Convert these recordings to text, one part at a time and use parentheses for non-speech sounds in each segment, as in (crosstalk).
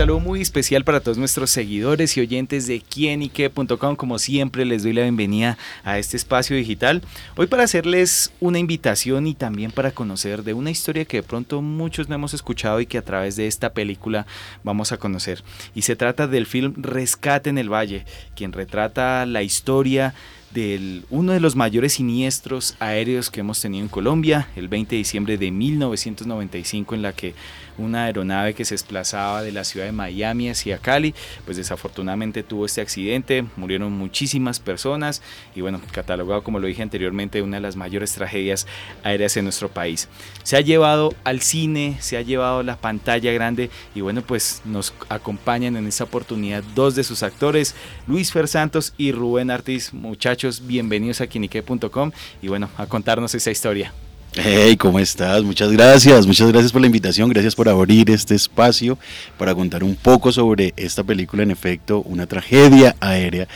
saludo muy especial para todos nuestros seguidores y oyentes de quienique.com. Como siempre, les doy la bienvenida a este espacio digital. Hoy para hacerles una invitación y también para conocer de una historia que de pronto muchos no hemos escuchado y que a través de esta película vamos a conocer. Y se trata del film Rescate en el Valle, quien retrata la historia de uno de los mayores siniestros aéreos que hemos tenido en Colombia, el 20 de diciembre de 1995, en la que una aeronave que se desplazaba de la ciudad de Miami hacia Cali, pues desafortunadamente tuvo este accidente, murieron muchísimas personas y bueno, catalogado como lo dije anteriormente, una de las mayores tragedias aéreas en nuestro país. Se ha llevado al cine, se ha llevado a la pantalla grande y bueno, pues nos acompañan en esta oportunidad dos de sus actores, Luis Fer Santos y Rubén Artis. Muchachos, bienvenidos a quinique.com y bueno, a contarnos esa historia. Hey, ¿cómo estás? Muchas gracias, muchas gracias por la invitación, gracias por abrir este espacio para contar un poco sobre esta película, en efecto, una tragedia aérea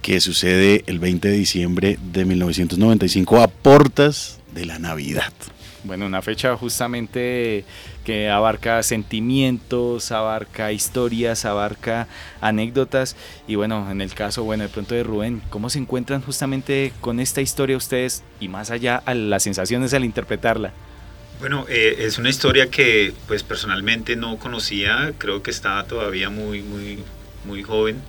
que sucede el 20 de diciembre de 1995 a portas de la Navidad. Bueno, una fecha justamente que abarca sentimientos, abarca historias, abarca anécdotas. Y bueno, en el caso, bueno, de pronto de Rubén, ¿cómo se encuentran justamente con esta historia ustedes y más allá a las sensaciones al interpretarla? Bueno, eh, es una historia que pues personalmente no conocía, creo que estaba todavía muy, muy, muy joven.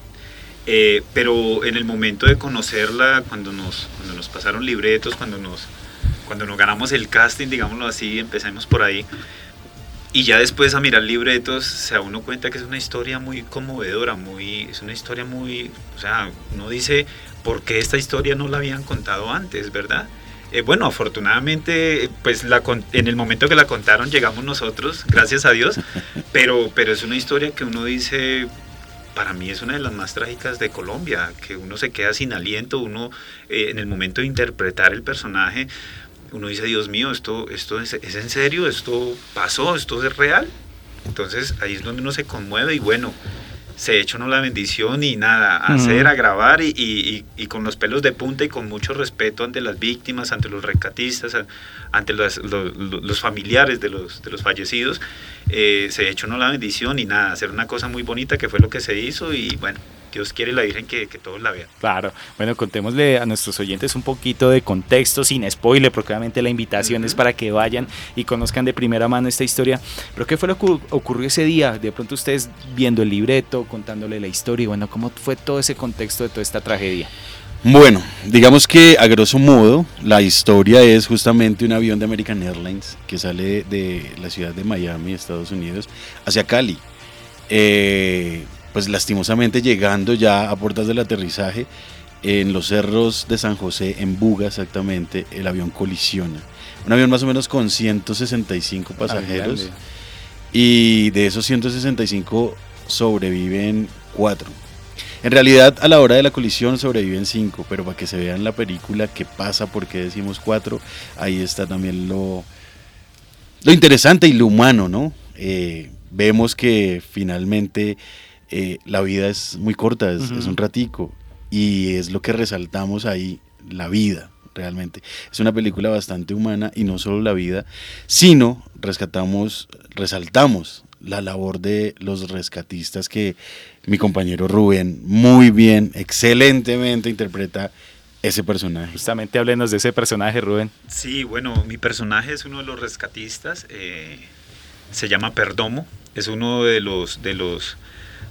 Eh, pero en el momento de conocerla, cuando nos, cuando nos pasaron libretos, cuando nos cuando nos ganamos el casting, digámoslo así, empecemos por ahí. Y ya después a mirar libretos se da uno cuenta que es una historia muy conmovedora, muy, es una historia muy, o sea, uno dice, ¿por qué esta historia no la habían contado antes, verdad? Eh, bueno, afortunadamente, pues la, en el momento que la contaron llegamos nosotros, gracias a Dios, pero, pero es una historia que uno dice, para mí es una de las más trágicas de Colombia, que uno se queda sin aliento, uno eh, en el momento de interpretar el personaje, uno dice, Dios mío, esto, esto es, en serio, esto pasó, esto es real. Entonces ahí es donde uno se conmueve y bueno, se echa uno la bendición y nada, hacer, a grabar y, con los pelos de punta y con mucho respeto ante las víctimas, ante los rescatistas, ante los, familiares de los, de los fallecidos, eh, se echa uno la bendición y nada, hacer una cosa muy bonita que fue lo que se hizo y bueno, Dios quiere la Virgen que, que, todos la vean. Claro, bueno, contémosle a nuestros oyentes un poquito de contexto, sin spoiler, porque obviamente la invitación es para que vayan y conozcan de primera mano esta historia. Pero ¿qué fue lo que ocurrió ese día? De pronto ustedes viendo el libreto, contándole la historia, y bueno, ¿cómo fue todo ese contexto de toda esta tragedia? Bueno, digamos que a grosso modo la historia es justamente un avión de American Airlines que sale de la ciudad de Miami, Estados Unidos, hacia Cali. Eh, pues lastimosamente llegando ya a puertas del aterrizaje, en los cerros de San José, en Buga exactamente, el avión colisiona. Un avión más o menos con 165 pasajeros. y de esos 165 sobreviven 4. En realidad, a la hora de la colisión sobreviven 5, pero para que se vean la película qué pasa, por qué decimos 4, ahí está también lo, lo interesante y lo humano, ¿no? Eh, vemos que finalmente eh, la vida es muy corta, es, un ratico, y es lo que resaltamos ahí, la vida, realmente. Es una película bastante humana y no solo la vida, sino rescatamos, resaltamos la labor de los rescatistas que mi compañero Rubén muy bien, excelentemente interpreta ese personaje. Justamente háblenos de ese personaje, Rubén. Sí, bueno, mi personaje es uno de los rescatistas, eh, se llama Perdomo, es uno de los, de los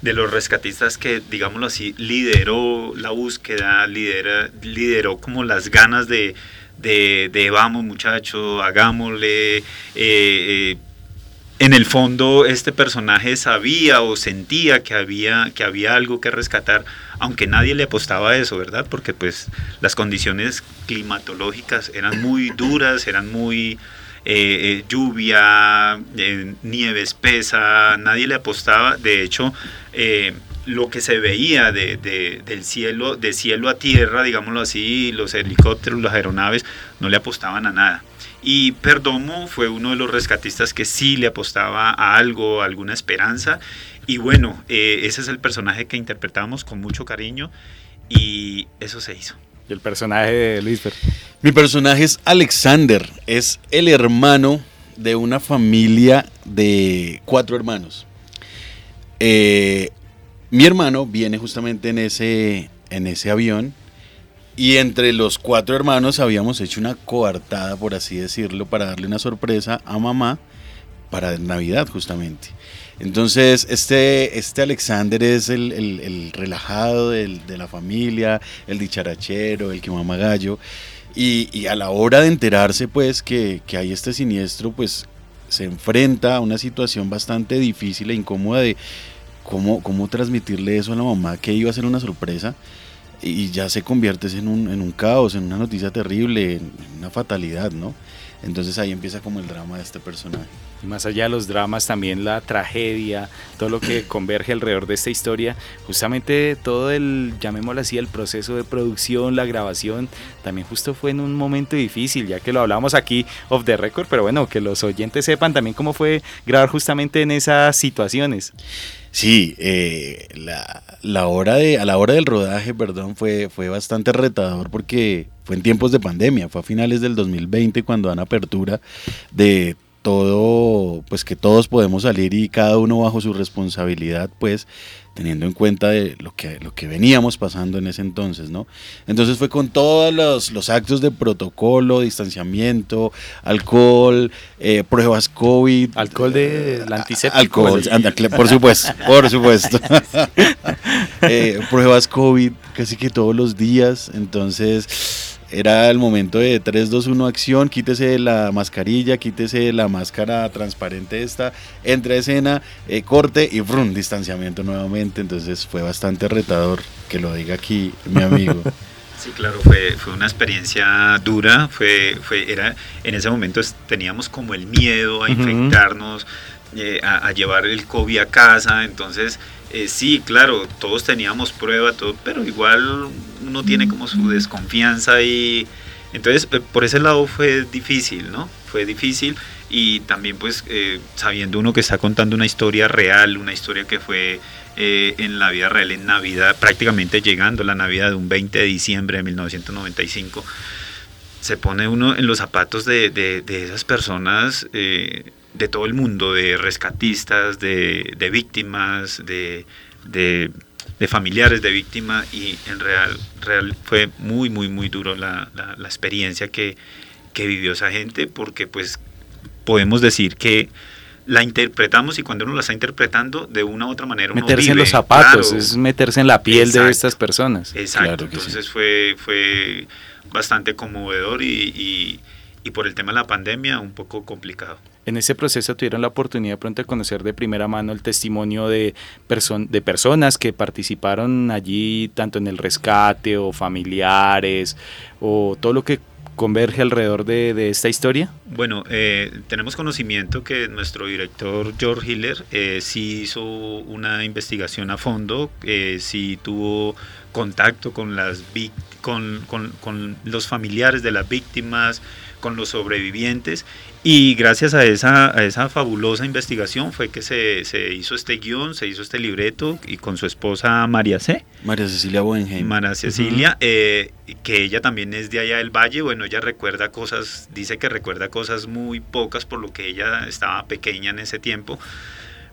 de los rescatistas que, digámoslo así, lideró la búsqueda, lidera, lideró como las ganas de, de, vamos muchachos, hagámosle. Eh, eh, en el fondo este personaje sabía o sentía que había, que había algo que rescatar, aunque nadie le apostaba a eso, ¿verdad? Porque pues las condiciones climatológicas eran muy duras, eran muy eh, eh, lluvia, eh, nieve espesa, nadie le apostaba. De hecho, lo que se veía de, del cielo, de cielo a tierra, digámoslo así, los helicópteros, las aeronaves, no le apostaban a nada. Y Perdomo fue uno de los rescatistas que sí le apostaba a algo, alguna esperanza. Y bueno, ese es el personaje que interpretamos con mucho cariño y eso se hizo el personaje de Luis Mi personaje es Alexander, es el hermano de una familia de cuatro hermanos. Eh, mi hermano viene justamente en ese, en ese avión y entre los cuatro hermanos habíamos hecho una coartada, por así decirlo, para darle una sorpresa a mamá para Navidad justamente. Entonces, este, este Alexander es el, relajado de la familia, el dicharachero, el que mama gallo. Y, a la hora de enterarse, pues, que, hay este siniestro, pues, se enfrenta a una situación bastante difícil e incómoda de cómo, cómo transmitirle eso a la mamá, que iba a ser una sorpresa y ya se convierte en un, en un caos, en una noticia terrible, en una fatalidad, ¿no? Entonces ahí empieza como el drama de este personaje. Y más allá de los dramas, también la tragedia, todo lo que (clears throat) converge alrededor de esta historia, justamente todo el, llamémoslo así, el proceso de producción, la grabación, también justo fue en un momento difícil, ya que lo hablamos aquí off the record, pero bueno, que los oyentes sepan también cómo fue grabar justamente en esas situaciones. Sí, eh, la, la, hora de, a la hora del rodaje, perdón, fue, fue bastante retador porque fue en tiempos de pandemia, fue a finales del 2020 cuando dan apertura de todo, pues que todos podemos salir y cada uno bajo su responsabilidad, pues teniendo en cuenta de lo que, lo que veníamos pasando en ese entonces, ¿no? Entonces fue con todos los, actos de protocolo, distanciamiento, alcohol, eh, pruebas COVID. Alcohol de la antiséptico. Alcohol, por supuesto, por supuesto. (laughs) Eh, pruebas COVID casi que todos los días, entonces era el momento de 3, 2, 1 acción, quítese la mascarilla, quítese la máscara transparente esta, entra a escena, eh, corte y brum, distanciamiento nuevamente, entonces fue bastante retador que lo diga aquí mi amigo. (laughs) Sí, claro, fue, fue una experiencia dura, fue, fue, era, en ese momento teníamos como el miedo a infectarnos, eh, a, llevar el COVID a casa, entonces eh, sí, claro, todos teníamos prueba, todo, pero igual uno tiene como su desconfianza y entonces eh, por ese lado fue difícil, ¿no? Fue difícil y también pues sabiendo uno que está contando una historia real, una historia que fue en la vida real, en Navidad, prácticamente llegando la Navidad de un 20 de diciembre de 1995, se pone uno en los zapatos de, de, de esas personas de todo el mundo, de rescatistas, de, víctimas, de, familiares de víctimas y en real, real fue muy, muy, muy duro la, experiencia que, vivió esa gente porque pues podemos decir que la interpretamos y cuando uno la está interpretando de una u otra manera uno meterse en los zapatos es meterse en la piel de estas personas. Exacto. Entonces fue fue bastante conmovedor y, y por el tema de la pandemia un poco complicado en ese proceso tuvieron la oportunidad pronto de conocer de primera mano el testimonio de, de personas que participaron allí, tanto en el rescate o familiares, o todo lo que converge alrededor de, esta historia? Bueno, eh, tenemos conocimiento que nuestro director George Hiller eh, sí hizo una investigación a fondo, eh, sí tuvo contacto con, las, con, con, con los familiares de las víctimas, con los sobrevivientes y gracias a esa, a esa fabulosa investigación fue que se, se, hizo este guion, se hizo este libreto y con su esposa María C. María Cecilia Buenheim. María Cecilia, eh, que ella también es de allá del Valle. Bueno, ella recuerda cosas, dice que recuerda cosas muy pocas por lo que ella estaba pequeña en ese tiempo.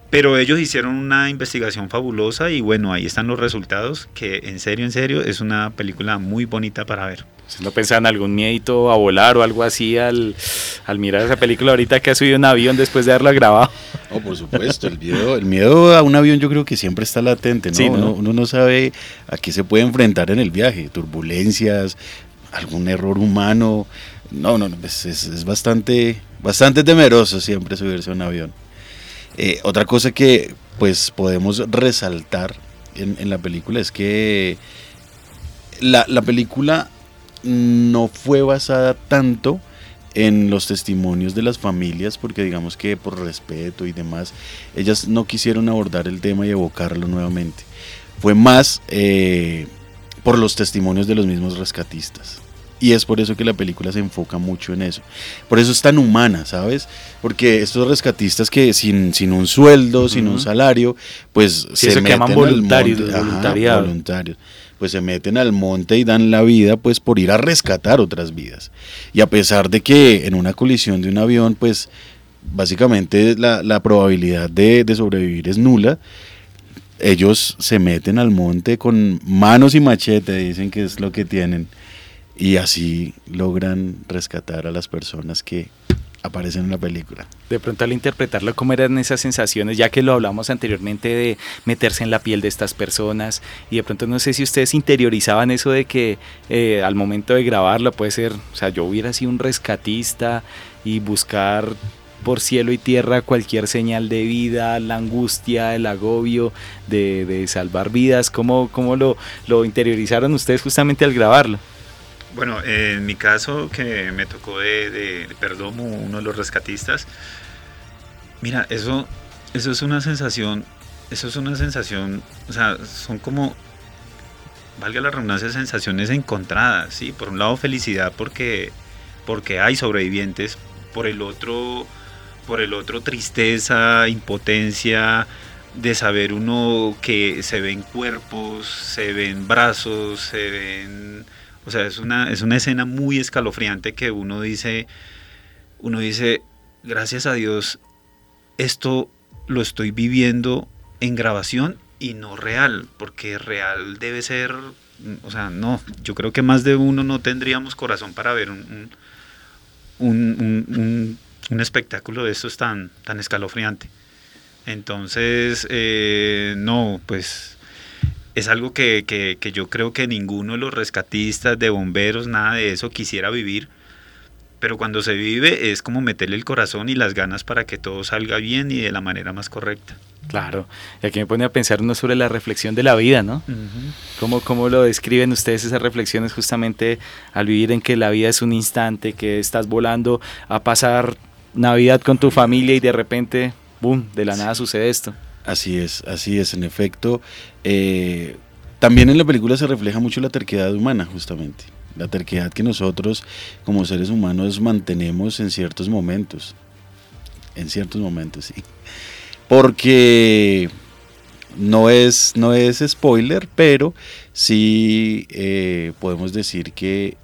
Pero ellos hicieron una investigación fabulosa y bueno, ahí están los resultados, que en serio, en serio, es una película muy bonita para ver. Si no pensaban algún miedito a volar o algo así al, mirar esa película ahorita que ha subido un avión después de haberla grabado. Oh, por supuesto, el miedo, el miedo a un avión yo creo que siempre está latente, ¿no? Uno, no sabe a qué se puede enfrentar en el viaje, turbulencias, algún error humano. No, no, es, es, bastante, bastante temeroso siempre subirse a un avión. Eh, otra cosa que pues podemos resaltar en, la película es que la, la película no fue basada tanto en los testimonios de las familias, porque digamos que por respeto y demás, ellas no quisieron abordar el tema y evocarlo nuevamente. Fue más eh, por los testimonios de los mismos rescatistas. Y es por eso que la película se enfoca mucho en eso. Por eso es tan humana, ¿sabes? Porque estos rescatistas que sin, sin un sueldo, sin un salario, pues se, meten voluntarios, voluntarios pues se meten al monte y dan la vida pues por ir a rescatar otras vidas. Y a pesar de que en una colisión de un avión pues básicamente la, probabilidad de, sobrevivir es nula, ellos se meten al monte con manos y machete, dicen que es lo que tienen, y así logran rescatar a las personas que aparecen en la película. De pronto al interpretarlo, ¿cómo eran esas sensaciones? Ya que lo hablamos anteriormente de meterse en la piel de estas personas y de pronto no sé si ustedes interiorizaban eso de que eh, al momento de grabarlo puede ser, o sea, yo hubiera sido un rescatista y buscar por cielo y tierra cualquier señal de vida, la angustia, el agobio de, salvar vidas. ¿Cómo, cómo lo, lo interiorizaron ustedes justamente al grabarlo? Bueno, en mi caso, que me tocó de, de, Perdomo, uno de los rescatistas, mira, eso, eso es una sensación, eso es una sensación, o sea, son como, valga la redundancia, sensaciones encontradas, ¿sí? Por un lado, felicidad porque, porque hay sobrevivientes, por el otro por el otro tristeza, impotencia de saber uno que se ven cuerpos, se ven brazos, se ven, o sea, es una es una escena muy escalofriante que uno dice uno dice, gracias a Dios esto lo estoy viviendo en grabación y no real, porque real debe ser, o sea, no, yo creo que más de uno no tendríamos corazón para ver un, un un espectáculo de estos tan, tan escalofriante. Entonces, eh, no, pues es algo que, que, yo creo que ninguno de los rescatistas, de bomberos, nada de eso quisiera vivir. Pero cuando se vive es como meterle el corazón y las ganas para que todo salga bien y de la manera más correcta. Claro, y aquí me pone a pensar uno sobre la reflexión de la vida, ¿no? ¿Cómo, ¿Cómo, lo describen ustedes esas reflexiones justamente al vivir en que la vida es un instante, que estás volando a pasar Navidad con tu familia y de repente, boom, de la nada sucede esto. Así es, así es, en efecto. Eh, también en la película se refleja mucho la terquedad humana, justamente. La terquedad que nosotros como seres humanos mantenemos en ciertos momentos. En ciertos momentos, sí. Porque no es, no es spoiler, pero sí eh, podemos decir que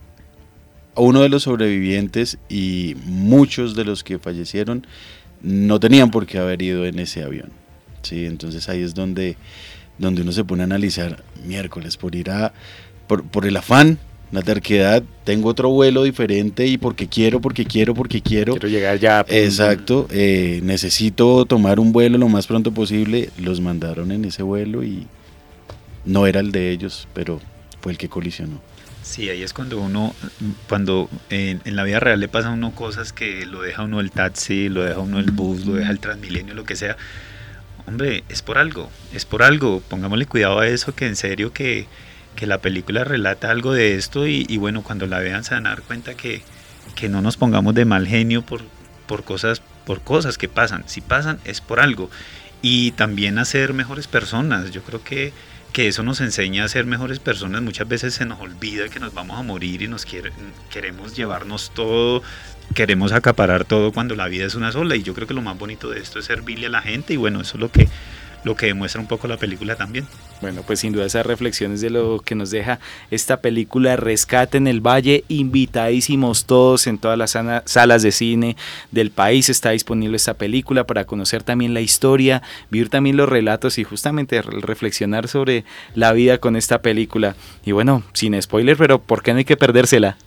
uno de los sobrevivientes y muchos de los que fallecieron no tenían por qué haber ido en ese avión. ¿Sí? Entonces ahí es donde, donde uno se pone a analizar miércoles por ir a, por, el afán, la terquedad, tengo otro vuelo diferente y porque quiero, porque quiero, porque quiero. Quiero llegar ya. Exacto, eh, necesito tomar un vuelo lo más pronto posible. Los mandaron en ese vuelo y no era el de ellos, pero fue el que colisionó. Sí, ahí es cuando uno, cuando en, la vida real le pasan a uno cosas que lo deja uno el taxi, lo deja uno el bus, lo deja el transmilenio, lo que sea. Hombre, es por algo, es por algo. Pongámosle cuidado a eso, que en serio que, la película relata algo de esto y, bueno, cuando la vean se van a dar cuenta que, que no nos pongamos de mal genio por, por, cosas, por cosas que pasan. Si pasan, es por algo. Y también a ser mejores personas. Yo creo que que eso nos enseña a ser mejores personas. Muchas veces se nos olvida que nos vamos a morir y nos queremos llevarnos todo, queremos acaparar todo cuando la vida es una sola. Y yo creo que lo más bonito de esto es servirle a la gente y bueno, eso es lo que lo que demuestra un poco la película también. Bueno, pues sin duda esas reflexiones de lo que nos deja esta película Rescate en el Valle, invitadísimos todos en todas las salas de cine del país está disponible esta película para conocer también la historia, vivir también los relatos y justamente reflexionar sobre la vida con esta película. Y bueno, sin spoiler, pero ¿por qué no hay que perdérsela?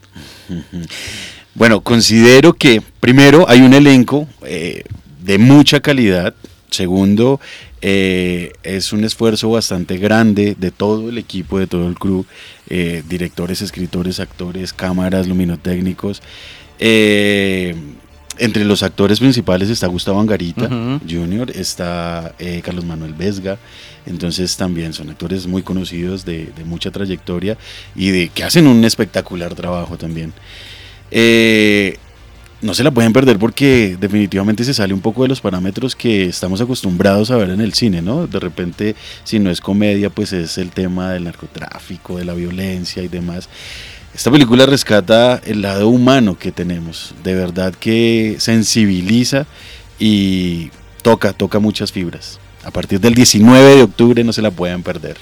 (laughs) Bueno, considero que primero hay un elenco eh, de mucha calidad, Segundo, eh, es un esfuerzo bastante grande de todo el equipo, de todo el crew, eh, directores, escritores, actores, cámaras, luminotécnicos. Entre los actores principales está Gustavo Angarita Jr., está Carlos Manuel Vesga, entonces también son actores muy conocidos de, de, mucha trayectoria y de que hacen un espectacular trabajo también no se la pueden perder porque definitivamente se sale un poco de los parámetros que estamos acostumbrados a ver en el cine, ¿no? De repente, si no es comedia, pues es el tema del narcotráfico, de la violencia y demás. Esta película rescata el lado humano que tenemos, de verdad que sensibiliza y toca, toca muchas fibras. A partir del 19 de octubre no se la pueden perder.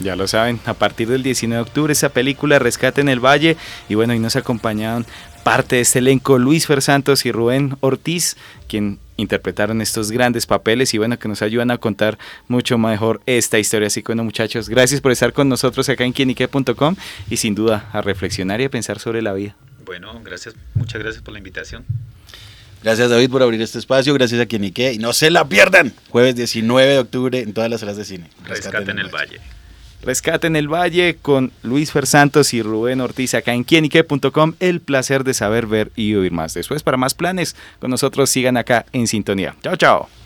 Ya lo saben, a partir del 19 de octubre esa película Rescate en el Valle y bueno, y nos acompañaron parte de este elenco Luis Fer Santos y Rubén Ortiz, quien interpretaron estos grandes papeles y bueno, que nos ayudan a contar mucho mejor esta historia. Así que bueno, muchachos, gracias por estar con nosotros acá en quienique.com y sin duda a reflexionar y a pensar sobre la vida. Bueno, gracias, muchas gracias por la invitación. Gracias David por abrir este espacio, gracias a Quienique y no se la pierdan, jueves 19 de octubre en todas las salas de cine. Rescate, en el Valle. Rescate en el Valle con Luis Fer Santos y Rubén Ortiz acá en quienique.com. El placer de saber, ver y oír más. Después, para más planes, con nosotros sigan acá en sintonía. Chao, chao.